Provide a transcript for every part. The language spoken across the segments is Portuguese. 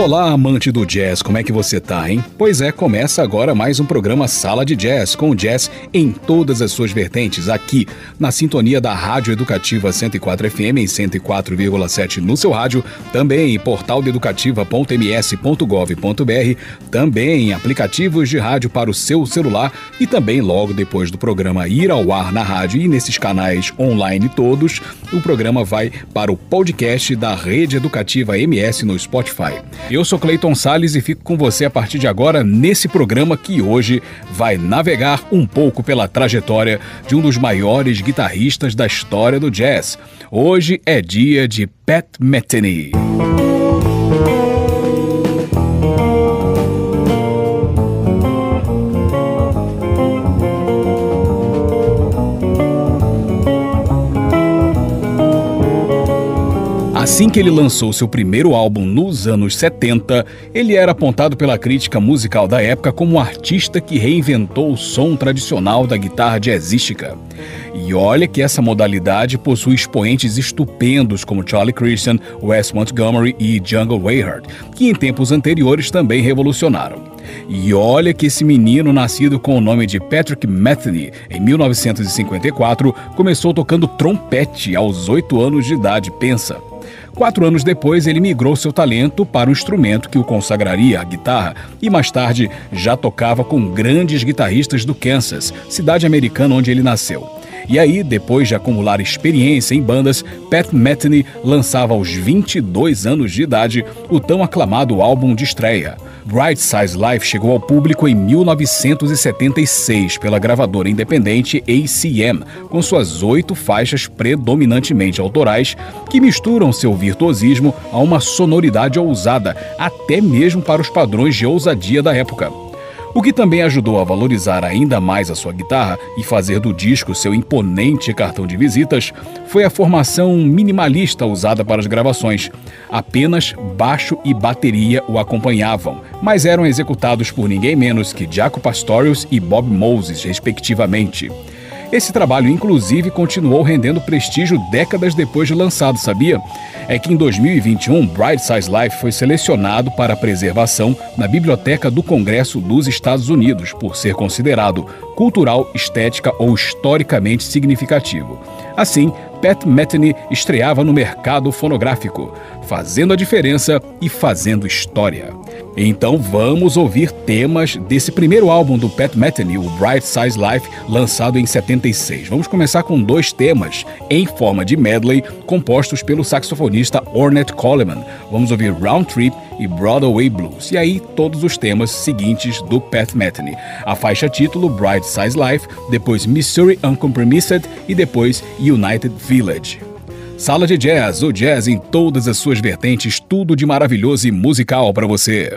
Olá, amante do jazz, como é que você tá, hein? Pois é, começa agora mais um programa Sala de Jazz, com jazz em todas as suas vertentes, aqui na sintonia da Rádio Educativa 104 FM em 104,7 no seu rádio, também em portaldeeducativa.ms.gov.br, também em aplicativos de rádio para o seu celular e também logo depois do programa ir ao ar na rádio e nesses canais online todos, o programa vai para o podcast da Rede Educativa MS no Spotify. Eu sou Cleiton Sales e fico com você a partir de agora nesse programa que hoje vai navegar um pouco pela trajetória de um dos maiores guitarristas da história do jazz. Hoje é dia de Pat Metheny. Assim que ele lançou seu primeiro álbum nos anos 70, ele era apontado pela crítica musical da época como um artista que reinventou o som tradicional da guitarra jazzística. E olha que essa modalidade possui expoentes estupendos como Charlie Christian, Wes Montgomery e Jungle Wayhard, que em tempos anteriores também revolucionaram. E olha que esse menino, nascido com o nome de Patrick Metheny em 1954, começou tocando trompete aos 8 anos de idade, pensa. Quatro anos depois, ele migrou seu talento para um instrumento que o consagraria, a guitarra, e mais tarde já tocava com grandes guitarristas do Kansas, cidade americana onde ele nasceu. E aí, depois de acumular experiência em bandas, Pat Metheny lançava aos 22 anos de idade o tão aclamado álbum de estreia. Bright Size Life chegou ao público em 1976 pela gravadora independente ACM, com suas oito faixas predominantemente autorais que misturam seu virtuosismo a uma sonoridade ousada, até mesmo para os padrões de ousadia da época. O que também ajudou a valorizar ainda mais a sua guitarra e fazer do disco seu imponente cartão de visitas foi a formação minimalista usada para as gravações. Apenas baixo e bateria o acompanhavam, mas eram executados por ninguém menos que Jaco Pastorius e Bob Moses, respectivamente. Esse trabalho, inclusive, continuou rendendo prestígio décadas depois de lançado, sabia? É que em 2021, Bright Size Life foi selecionado para preservação na Biblioteca do Congresso dos Estados Unidos, por ser considerado cultural, estética ou historicamente significativo. Assim, Pat Metheny estreava no mercado fonográfico, fazendo a diferença e fazendo história. Então vamos ouvir temas desse primeiro álbum do Pat Metheny, o Bright Size Life, lançado em 76. Vamos começar com dois temas em forma de medley, compostos pelo saxofonista Ornette Coleman. Vamos ouvir Round Trip e Broadway Blues, e aí todos os temas seguintes do Pat Metheny. A faixa título Bright Size Life, depois Missouri Uncompromissed e depois United Village. Sala de Jazz, o jazz em todas as suas vertentes, tudo de maravilhoso e musical para você.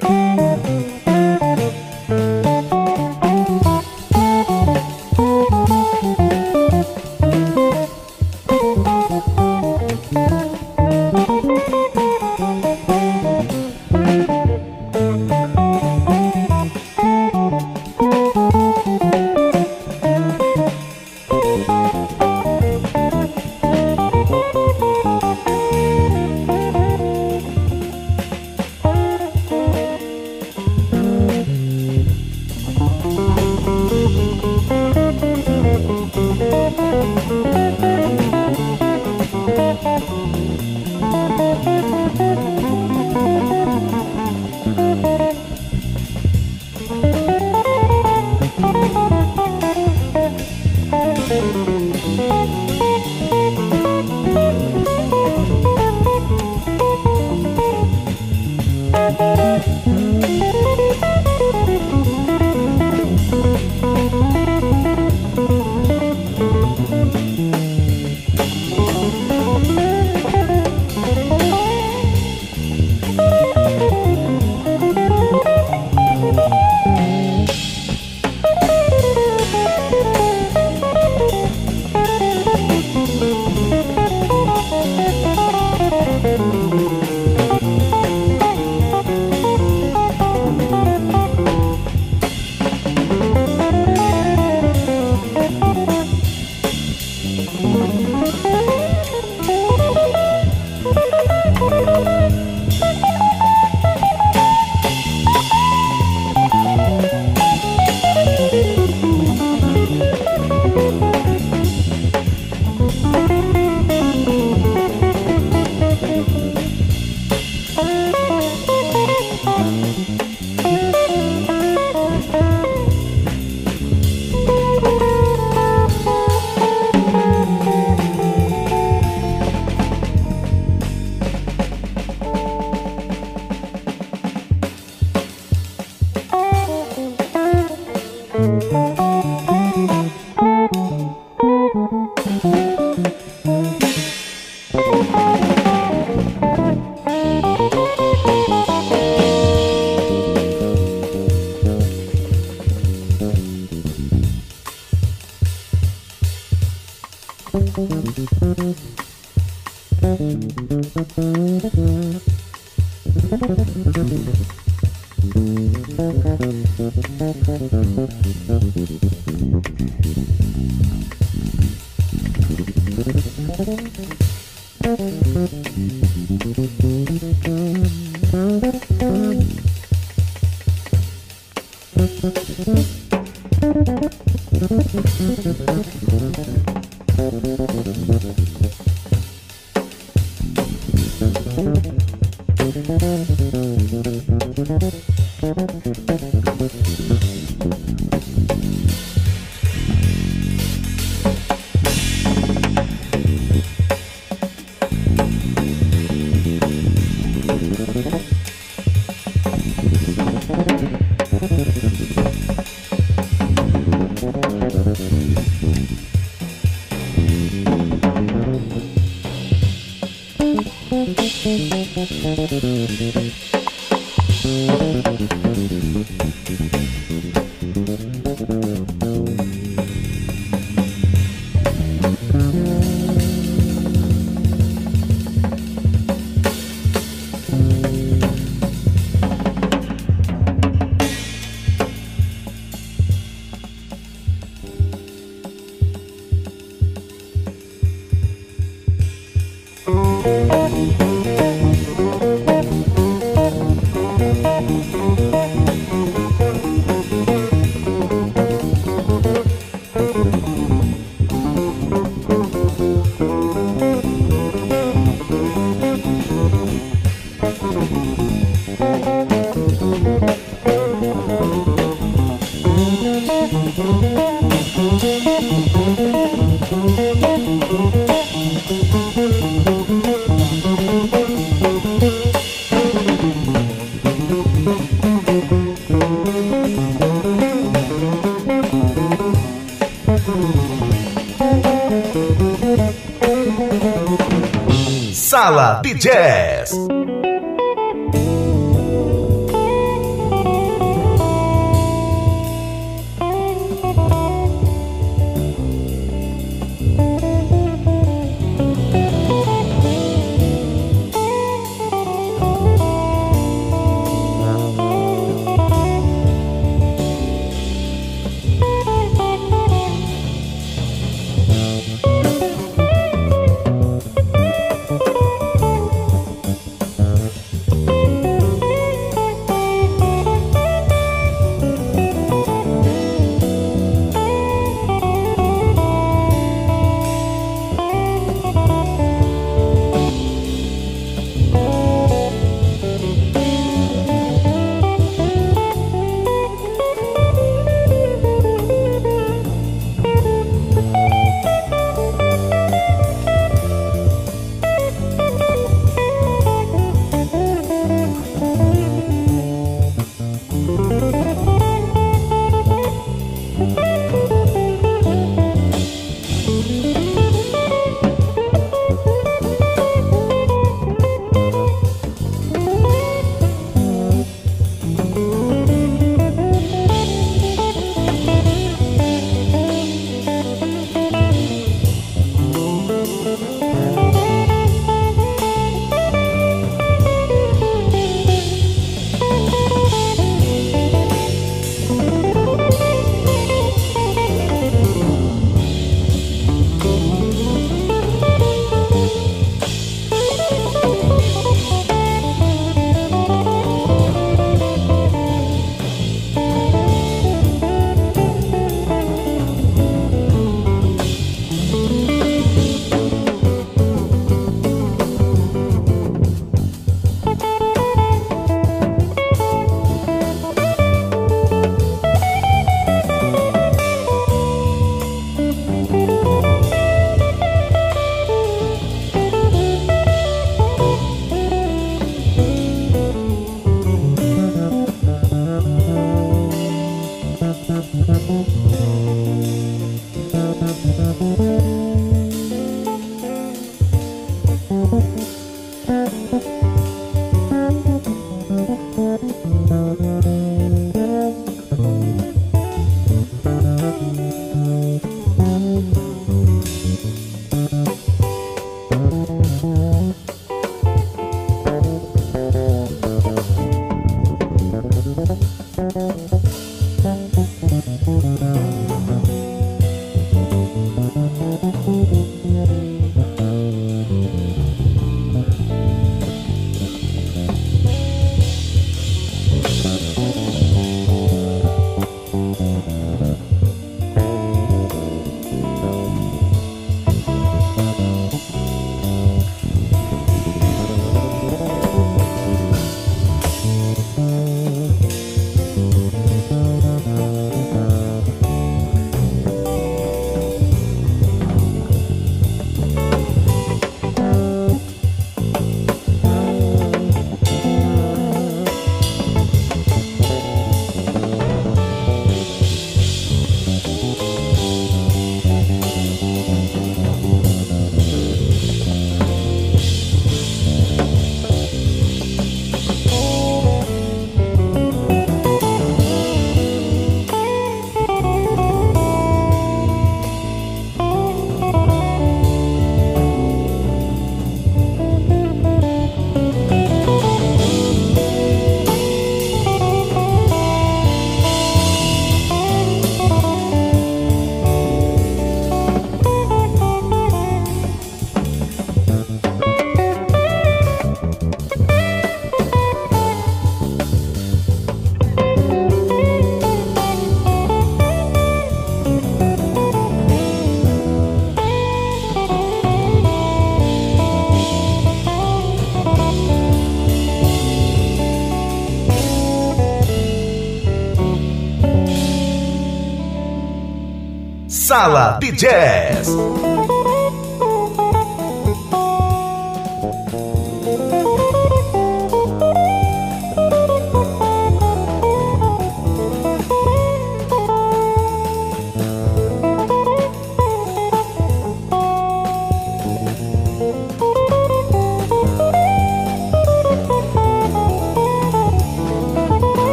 Sala de Jazz.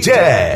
Sala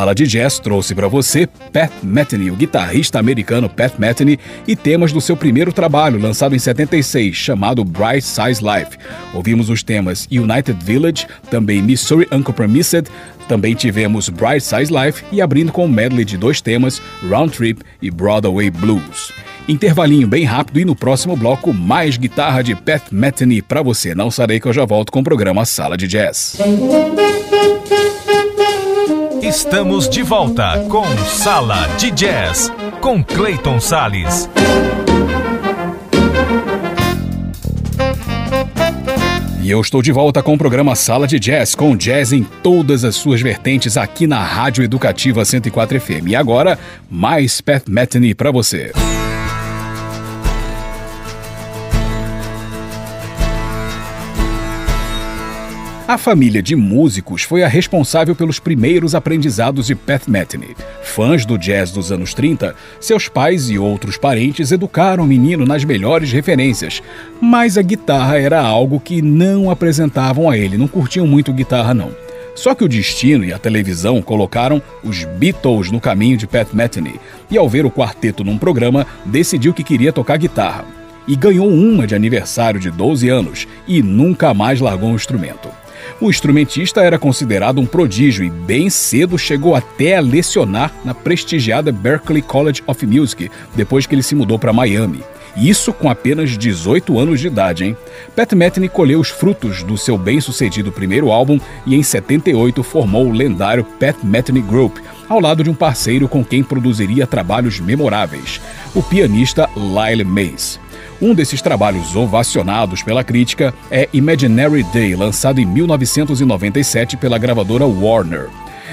Sala de Jazz trouxe para você Pat Metheny, o guitarrista americano Pat Metheny, e temas do seu primeiro trabalho, lançado em 76, chamado Bright Size Life. Ouvimos os temas United Village, também Missouri Uncompromised, também tivemos Bright Size Life e abrindo com um medley de dois temas, Round Trip e Broadway Blues. Intervalinho bem rápido e no próximo bloco mais guitarra de Pat Metheny para você. Não sarei que eu já volto com o programa Sala de Jazz. Estamos de volta com Sala de Jazz, com Clayton Sales. E eu estou de volta com o programa Sala de Jazz, com jazz em todas as suas vertentes aqui na Rádio Educativa 104 FM. E agora, mais Pat Metheny para você. A família de músicos foi a responsável pelos primeiros aprendizados de Pat Metheny. Fãs do jazz dos anos 30, seus pais e outros parentes educaram o menino nas melhores referências, mas a guitarra era algo que não apresentavam a ele, não curtiam muito guitarra não. Só que o destino e a televisão colocaram os Beatles no caminho de Pat Metheny, e ao ver o quarteto num programa, decidiu que queria tocar guitarra. E ganhou uma de aniversário de 12 anos e nunca mais largou o instrumento. O instrumentista era considerado um prodígio e bem cedo chegou até a lecionar na prestigiada Berklee College of Music, depois que ele se mudou para Miami. Isso com apenas 18 anos de idade, hein? Pat Metheny colheu os frutos do seu bem-sucedido primeiro álbum e em 78 formou o lendário Pat Metheny Group, ao lado de um parceiro com quem produziria trabalhos memoráveis, o pianista Lyle Mays. Um desses trabalhos ovacionados pela crítica é Imaginary Day, lançado em 1997 pela gravadora Warner.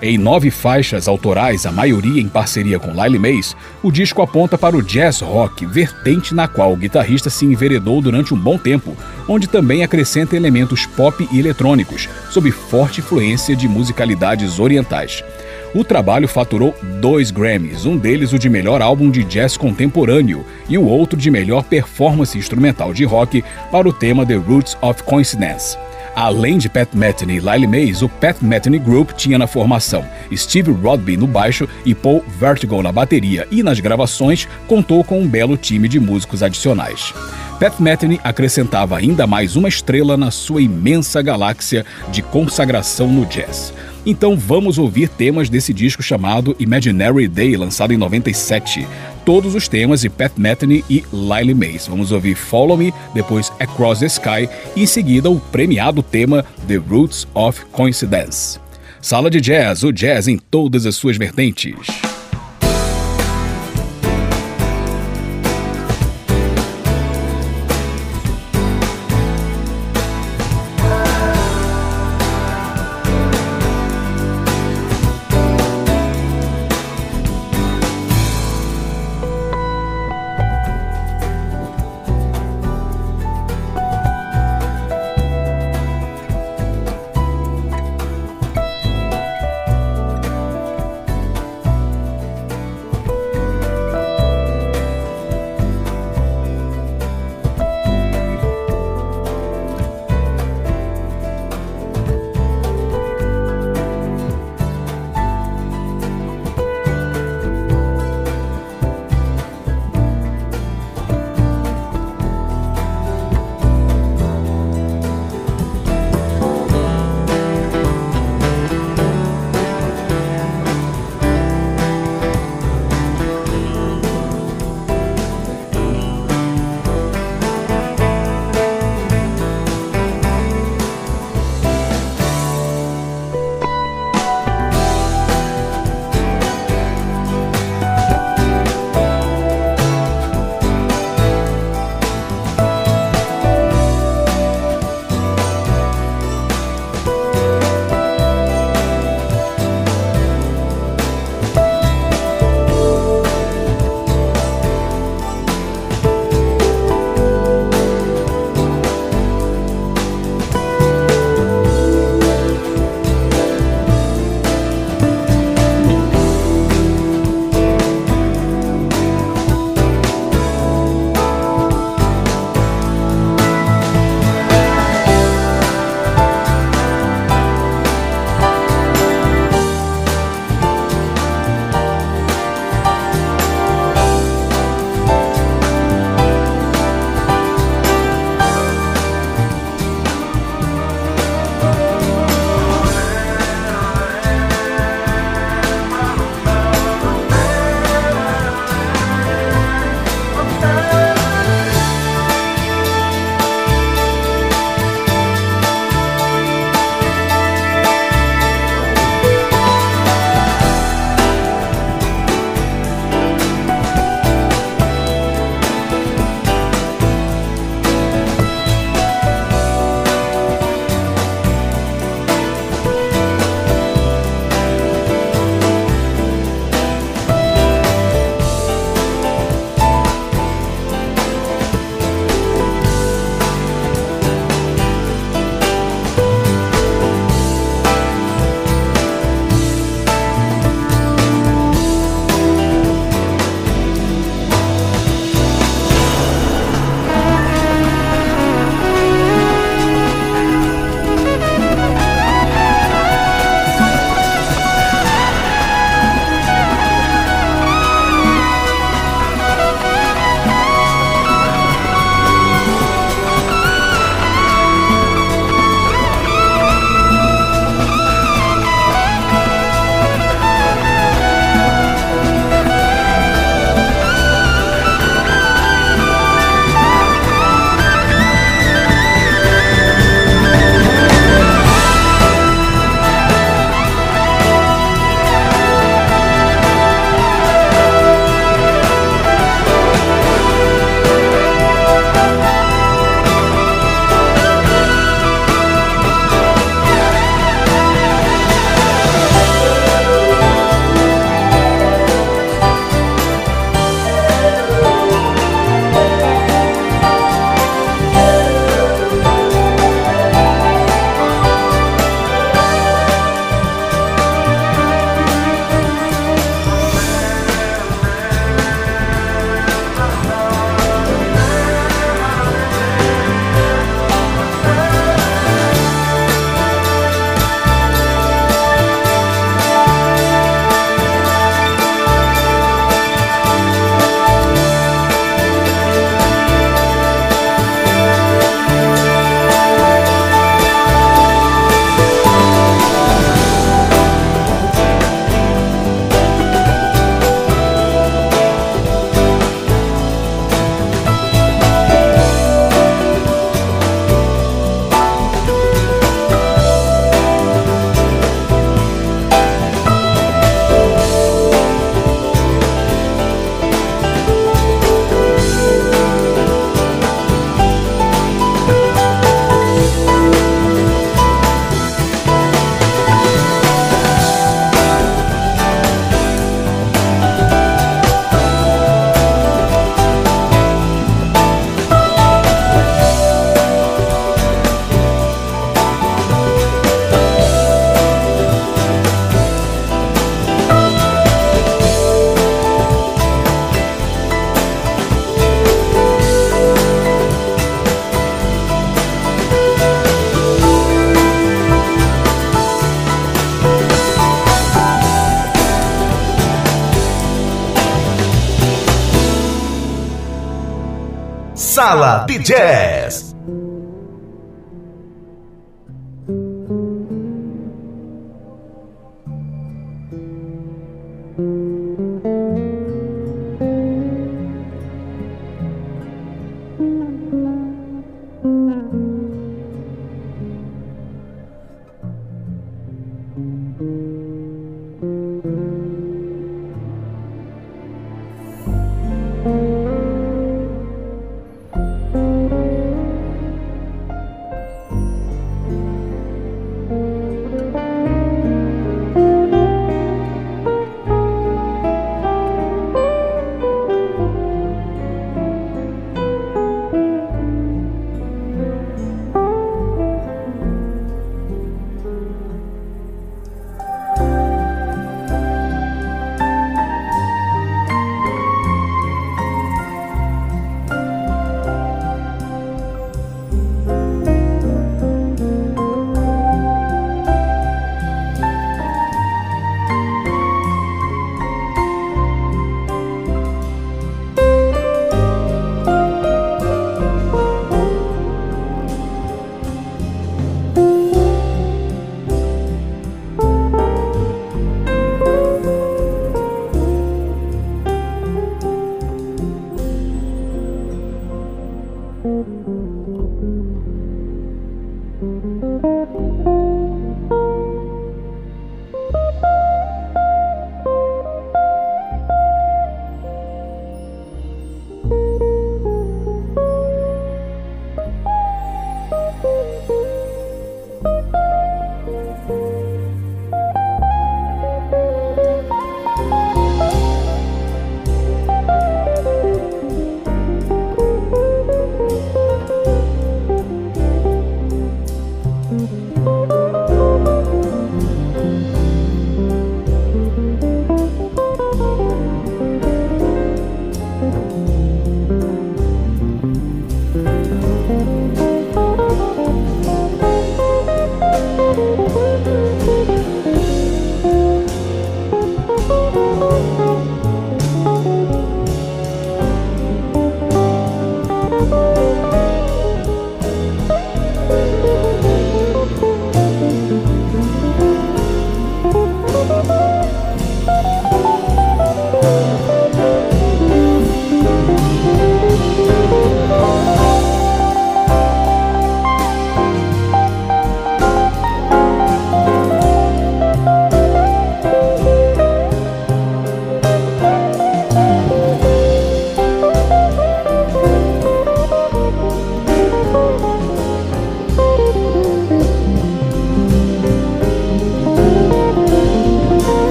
Em nove faixas autorais, a maioria em parceria com Lyle Mays, o disco aponta para o jazz rock, vertente na qual o guitarrista se enveredou durante um bom tempo, onde também acrescenta elementos pop e eletrônicos, sob forte influência de musicalidades orientais. O trabalho faturou dois Grammys, um deles o de melhor álbum de jazz contemporâneo e o outro de melhor performance instrumental de rock para o tema The Roots of Coincidence. Além de Pat Metheny e Lyle Mays, o Pat Metheny Group tinha na formação Steve Rodby no baixo e Paul Vertigo na bateria, e nas gravações contou com um belo time de músicos adicionais. Pat Metheny acrescentava ainda mais uma estrela na sua imensa galáxia de consagração no jazz. Então vamos ouvir temas desse disco chamado Imaginary Day, lançado em 97. Todos os temas de Pat Metheny e Lyle Mays. Vamos ouvir Follow Me, depois Across the Sky e em seguida o premiado tema The Roots of Coincidence. Sala de Jazz, o jazz em todas as suas vertentes.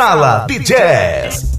Sala de Jazz.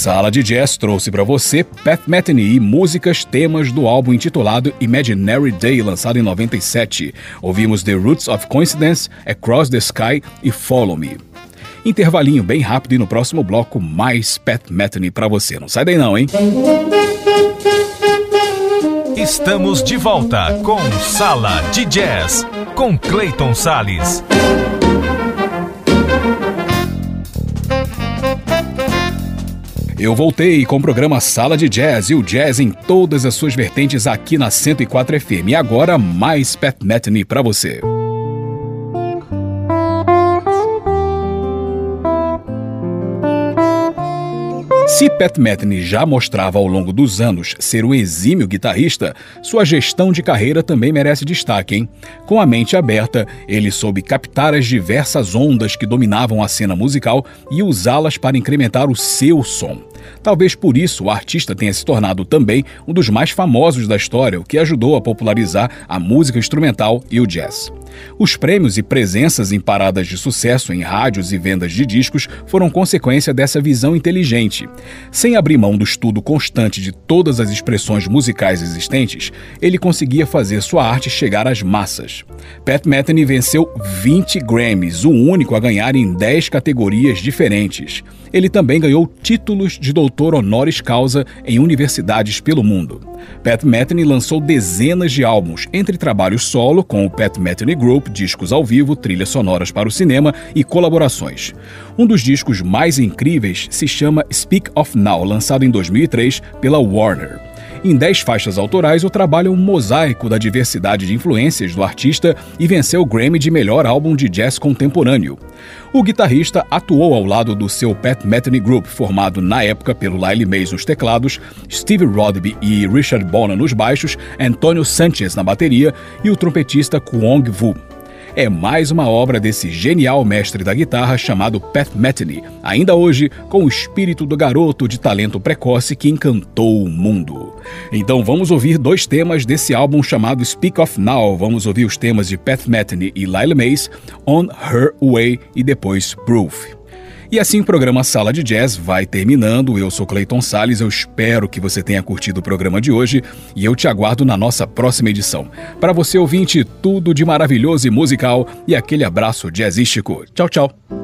Sala de Jazz trouxe para você Pat Metheny e músicas temas do álbum intitulado Imaginary Day, lançado em 97. Ouvimos The Roots of Coincidence, Across the Sky e Follow Me. Intervalinho bem rápido e no próximo bloco mais Pat Metheny para você. Não sai daí não, hein? Estamos de volta com Sala de Jazz com Clayton Sales. Eu voltei com o programa Sala de Jazz e o jazz em todas as suas vertentes aqui na 104 FM. E agora mais Pat Metheny para você. Se Pat Metheny já mostrava ao longo dos anos ser um exímio guitarrista, sua gestão de carreira também merece destaque, hein? Com a mente aberta, ele soube captar as diversas ondas que dominavam a cena musical e usá-las para incrementar o seu som. Talvez por isso o artista tenha se tornado também um dos mais famosos da história, o que ajudou a popularizar a música instrumental e o jazz. Os prêmios e presenças em paradas de sucesso em rádios e vendas de discos foram consequência dessa visão inteligente. Sem abrir mão do estudo constante de todas as expressões musicais existentes, ele conseguia fazer sua arte chegar às massas. Pat Metheny venceu 20 Grammys, o único a ganhar em 10 categorias diferentes. Ele também ganhou títulos de doutor honoris causa em universidades pelo mundo. Pat Metheny lançou dezenas de álbuns, entre trabalhos solo com o Pat Metheny Group, discos ao vivo, trilhas sonoras para o cinema e colaborações. Um dos discos mais incríveis se chama Speak of Now, lançado em 2003 pela Warner. Em 10 faixas autorais, o trabalho é um mosaico da diversidade de influências do artista e venceu o Grammy de melhor álbum de jazz contemporâneo. O guitarrista atuou ao lado do seu Pat Metheny Group, formado na época pelo Lyle Mays nos teclados, Steve Rodby e Richard Bona nos baixos, Antonio Sanchez na bateria e o trompetista Kwong Vu é mais uma obra desse genial mestre da guitarra chamado Pat Metheny, ainda hoje com o espírito do garoto de talento precoce que encantou o mundo. Então vamos ouvir dois temas desse álbum chamado Speak of Now. Vamos ouvir os temas de Pat Metheny e Lila Mays, On Her Way e depois Proof. E assim o programa Sala de Jazz vai terminando. Eu sou Clayton Sales, eu espero que você tenha curtido o programa de hoje e eu te aguardo na nossa próxima edição. Para você ouvinte, tudo de maravilhoso e musical e aquele abraço jazzístico. Tchau, tchau.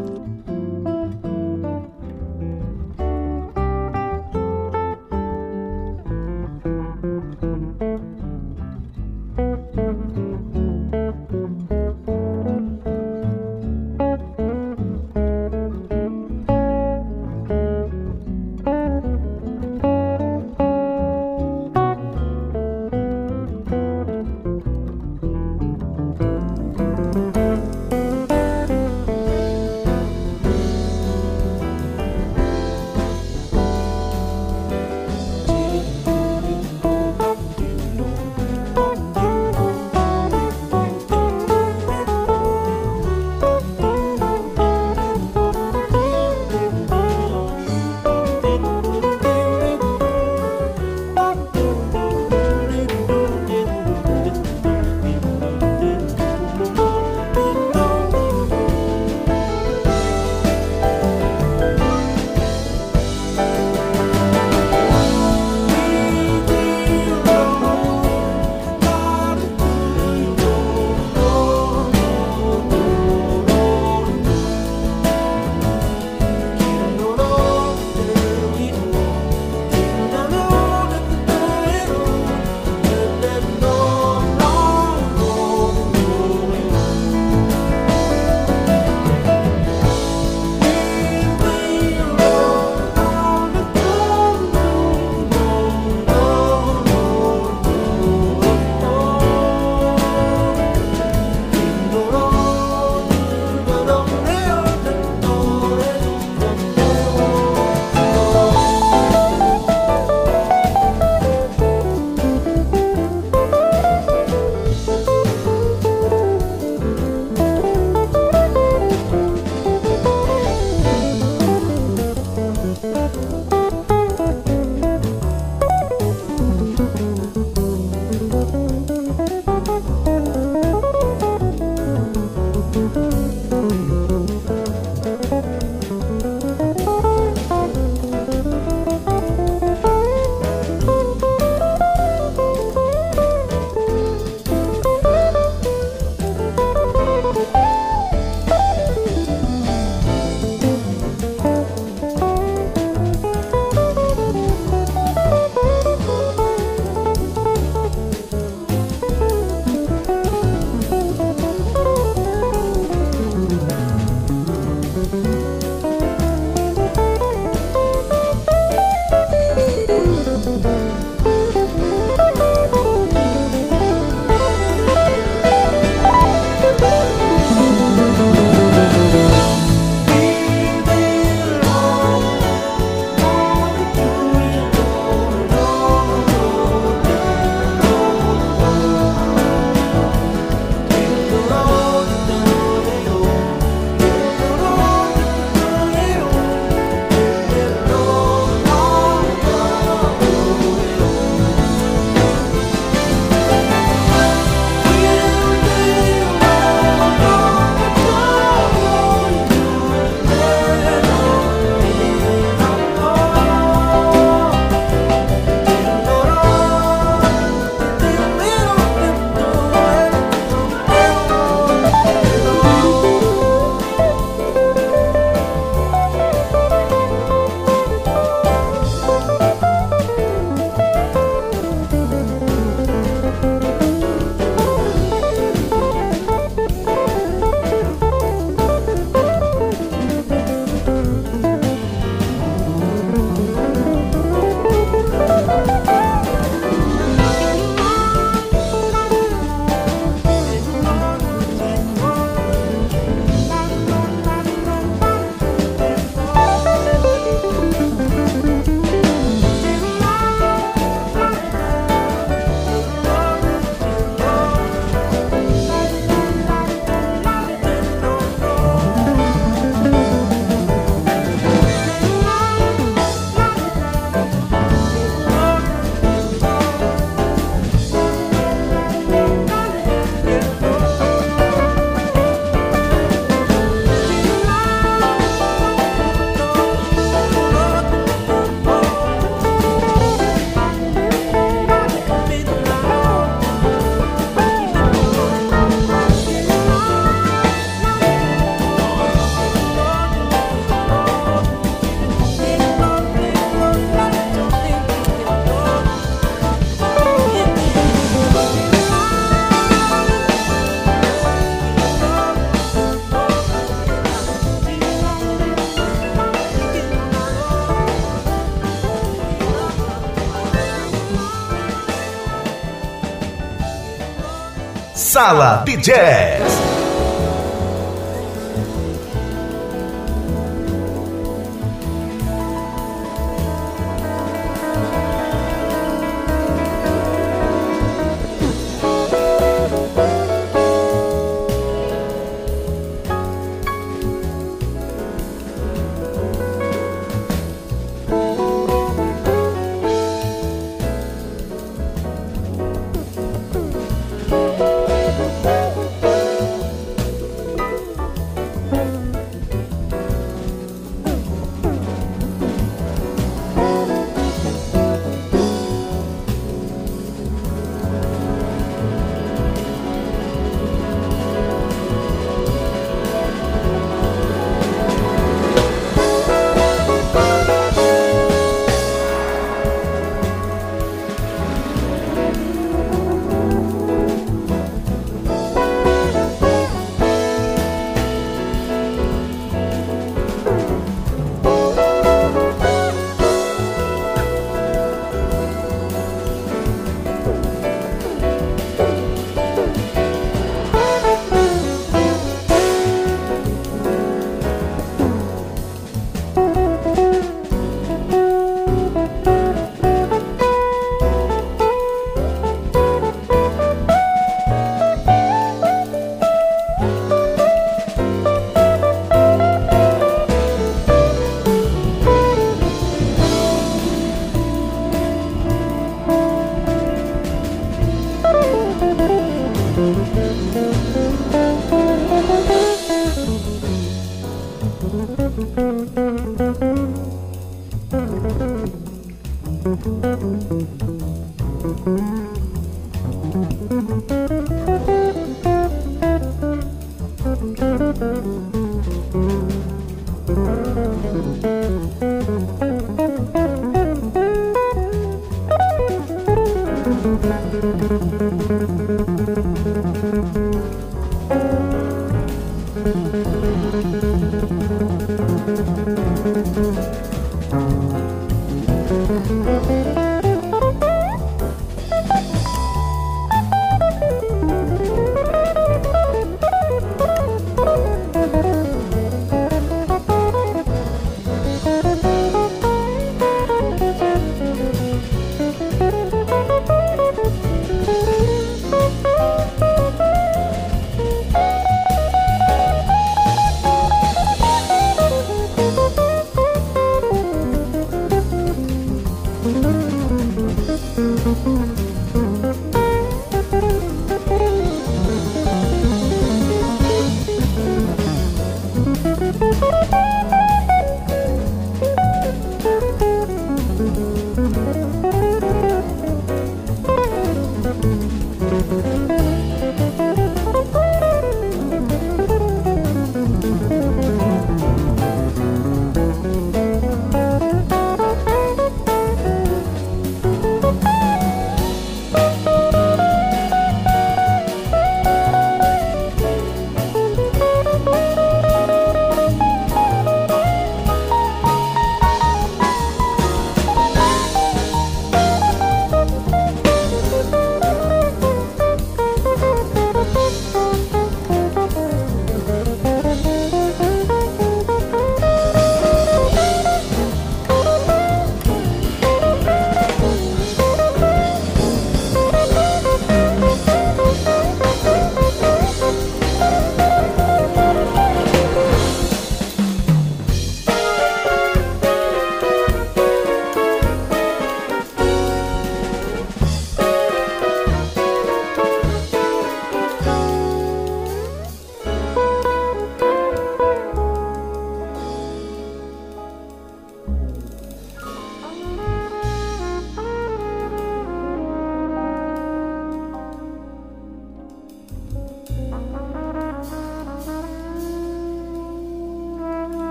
Sala de Jazz.